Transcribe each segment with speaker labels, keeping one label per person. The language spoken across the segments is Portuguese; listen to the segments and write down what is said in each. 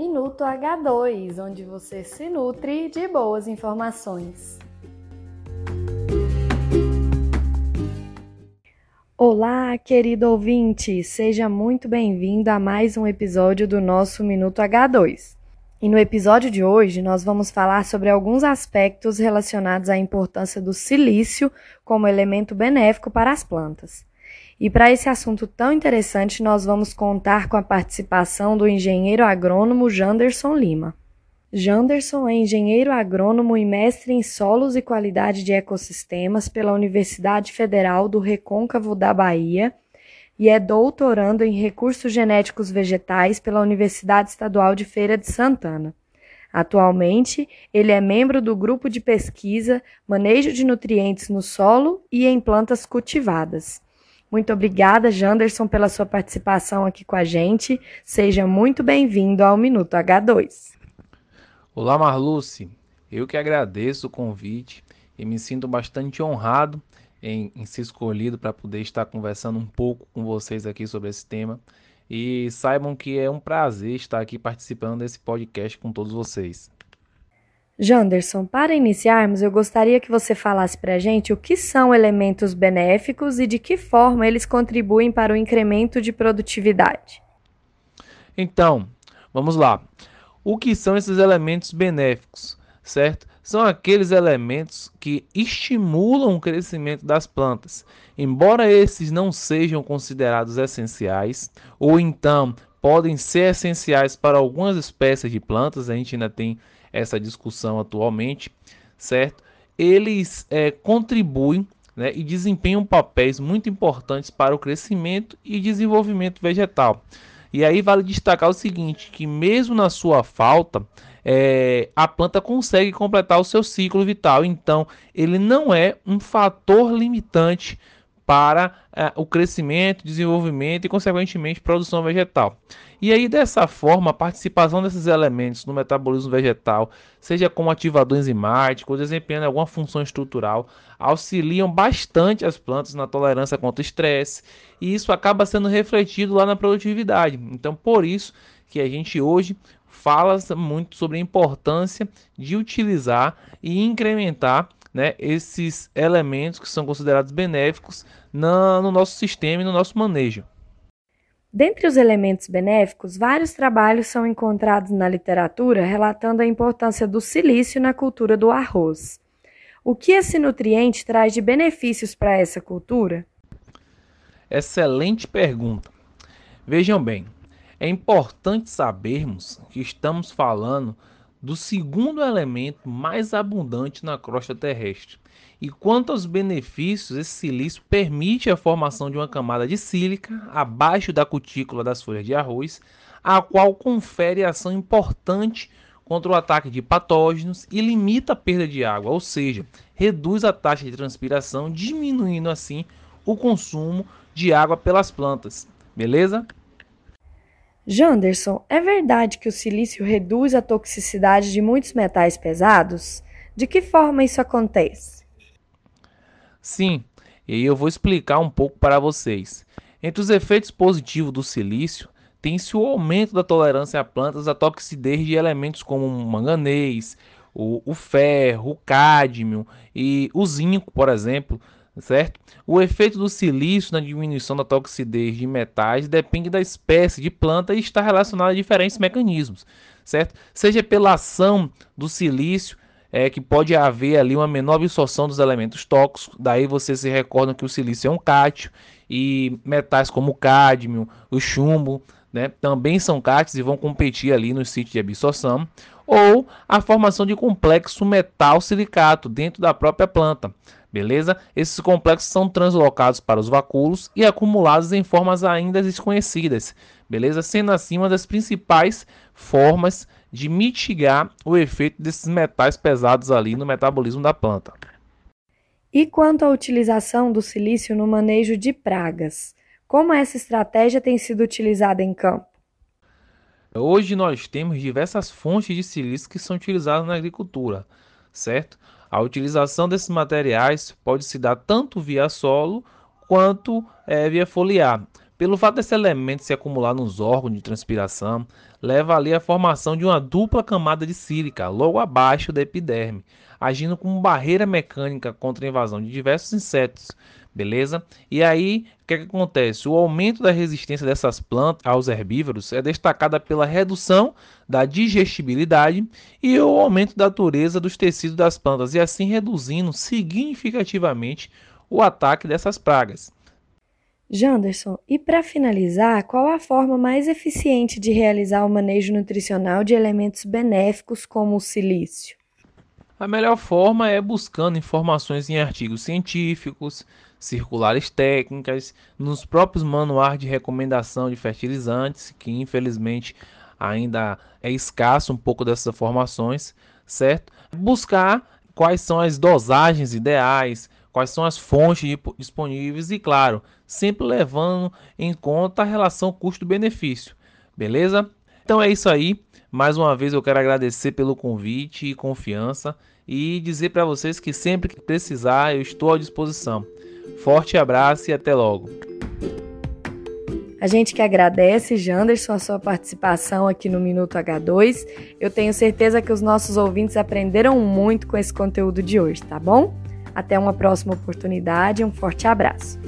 Speaker 1: Minuto H2, onde você se nutre de boas informações. Olá, querido ouvinte! Seja muito bem-vindo a mais um episódio do nosso Minuto H2. E no episódio de hoje nós vamos falar sobre alguns aspectos relacionados à importância do silício como elemento benéfico para as plantas. E para esse assunto tão interessante, nós vamos contar com a participação do engenheiro agrônomo Janderson Lima. Janderson é engenheiro agrônomo e mestre em solos e qualidade de ecossistemas pela Universidade Federal do Recôncavo da Bahia e é doutorando em recursos genéticos vegetais pela Universidade Estadual de Feira de Santana. Atualmente, ele é membro do grupo de pesquisa Manejo de Nutrientes no Solo e em Plantas Cultivadas. Muito obrigada, Janderson, pela sua participação aqui com a gente. Seja muito bem-vindo ao Minuto H2.
Speaker 2: Olá, Marluce. Eu que agradeço o convite e me sinto bastante honrado em, em ser escolhido para poder estar conversando um pouco com vocês aqui sobre esse tema. E saibam que é um prazer estar aqui participando desse podcast com todos vocês.
Speaker 1: Janderson, para iniciarmos, eu gostaria que você falasse para a gente o que são elementos benéficos e de que forma eles contribuem para o incremento de produtividade.
Speaker 2: Então, vamos lá. O que são esses elementos benéficos, certo? são aqueles elementos que estimulam o crescimento das plantas. Embora esses não sejam considerados essenciais, ou então podem ser essenciais para algumas espécies de plantas, a gente ainda tem essa discussão atualmente, certo? Eles é, contribuem né, e desempenham papéis muito importantes para o crescimento e desenvolvimento vegetal. E aí vale destacar o seguinte, que mesmo na sua falta, é, a planta consegue completar o seu ciclo vital. Então, ele não é um fator limitante para é, o crescimento, desenvolvimento e, consequentemente, produção vegetal. E aí, dessa forma, a participação desses elementos no metabolismo vegetal, seja como ativador enzimático ou desempenhando alguma função estrutural, auxiliam bastante as plantas na tolerância contra estresse, e isso acaba sendo refletido lá na produtividade. Então, por isso que a gente hoje fala muito sobre a importância de utilizar e incrementar né, esses elementos que são considerados benéficos na, no nosso sistema e no nosso manejo.
Speaker 1: Dentre os elementos benéficos, vários trabalhos são encontrados na literatura relatando a importância do silício na cultura do arroz. O que esse nutriente traz de benefícios para essa cultura?
Speaker 2: Excelente pergunta. Vejam bem, é importante sabermos que estamos falando do segundo elemento mais abundante na crosta terrestre. E quanto aos benefícios, esse silício permite a formação de uma camada de sílica abaixo da cutícula das folhas de arroz, a qual confere ação importante contra o ataque de patógenos e limita a perda de água, ou seja, reduz a taxa de transpiração, diminuindo assim o consumo de água pelas plantas. Beleza?
Speaker 1: Janderson, é verdade que o silício reduz a toxicidade de muitos metais pesados? De que forma isso acontece?
Speaker 2: Sim, e eu vou explicar um pouco para vocês. Entre os efeitos positivos do silício, tem-se o aumento da tolerância a plantas à toxicidez de elementos como o manganês, o, o ferro, o cádmio e o zinco, por exemplo, certo? O efeito do silício na diminuição da toxidez de metais depende da espécie de planta e está relacionado a diferentes mecanismos, certo? Seja pela ação do silício, é, que pode haver ali uma menor absorção dos elementos tóxicos, daí vocês se recordam que o silício é um cátio e metais como o cádmio, o chumbo, né, também são cátions e vão competir ali no sítio de absorção, ou a formação de complexo metal silicato dentro da própria planta, beleza? Esses complexos são translocados para os vacúolos e acumulados em formas ainda desconhecidas, beleza? Sendo assim uma das principais formas de mitigar o efeito desses metais pesados ali no metabolismo da planta.
Speaker 1: E quanto à utilização do silício no manejo de pragas? Como essa estratégia tem sido utilizada em campo?
Speaker 2: Hoje nós temos diversas fontes de silício que são utilizadas na agricultura, certo? A utilização desses materiais pode se dar tanto via solo quanto é, via foliar. Pelo fato desse elemento se acumular nos órgãos de transpiração, leva ali à formação de uma dupla camada de sílica logo abaixo da epiderme, agindo como barreira mecânica contra a invasão de diversos insetos, beleza? E aí, o que, é que acontece? O aumento da resistência dessas plantas aos herbívoros é destacada pela redução da digestibilidade e o aumento da dureza dos tecidos das plantas, e assim reduzindo significativamente o ataque dessas pragas.
Speaker 1: Janderson, e para finalizar, qual a forma mais eficiente de realizar o manejo nutricional de elementos benéficos como o silício?
Speaker 2: A melhor forma é buscando informações em artigos científicos, circulares técnicas, nos próprios manuais de recomendação de fertilizantes, que infelizmente ainda é escasso um pouco dessas informações, certo? Buscar quais são as dosagens ideais, quais são as fontes disponíveis e, claro, sempre levando em conta a relação custo-benefício, beleza? Então é isso aí. Mais uma vez eu quero agradecer pelo convite e confiança e dizer para vocês que sempre que precisar eu estou à disposição. Forte abraço e até logo.
Speaker 1: A gente que agradece, Janderson, a sua participação aqui no Minuto H2. Eu tenho certeza que os nossos ouvintes aprenderam muito com esse conteúdo de hoje, tá bom? Até uma próxima oportunidade, um forte abraço.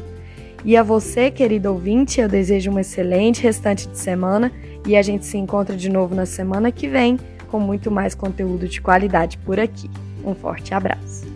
Speaker 1: E a você, querido ouvinte, eu desejo um excelente restante de semana e a gente se encontra de novo na semana que vem com muito mais conteúdo de qualidade por aqui. Um forte abraço.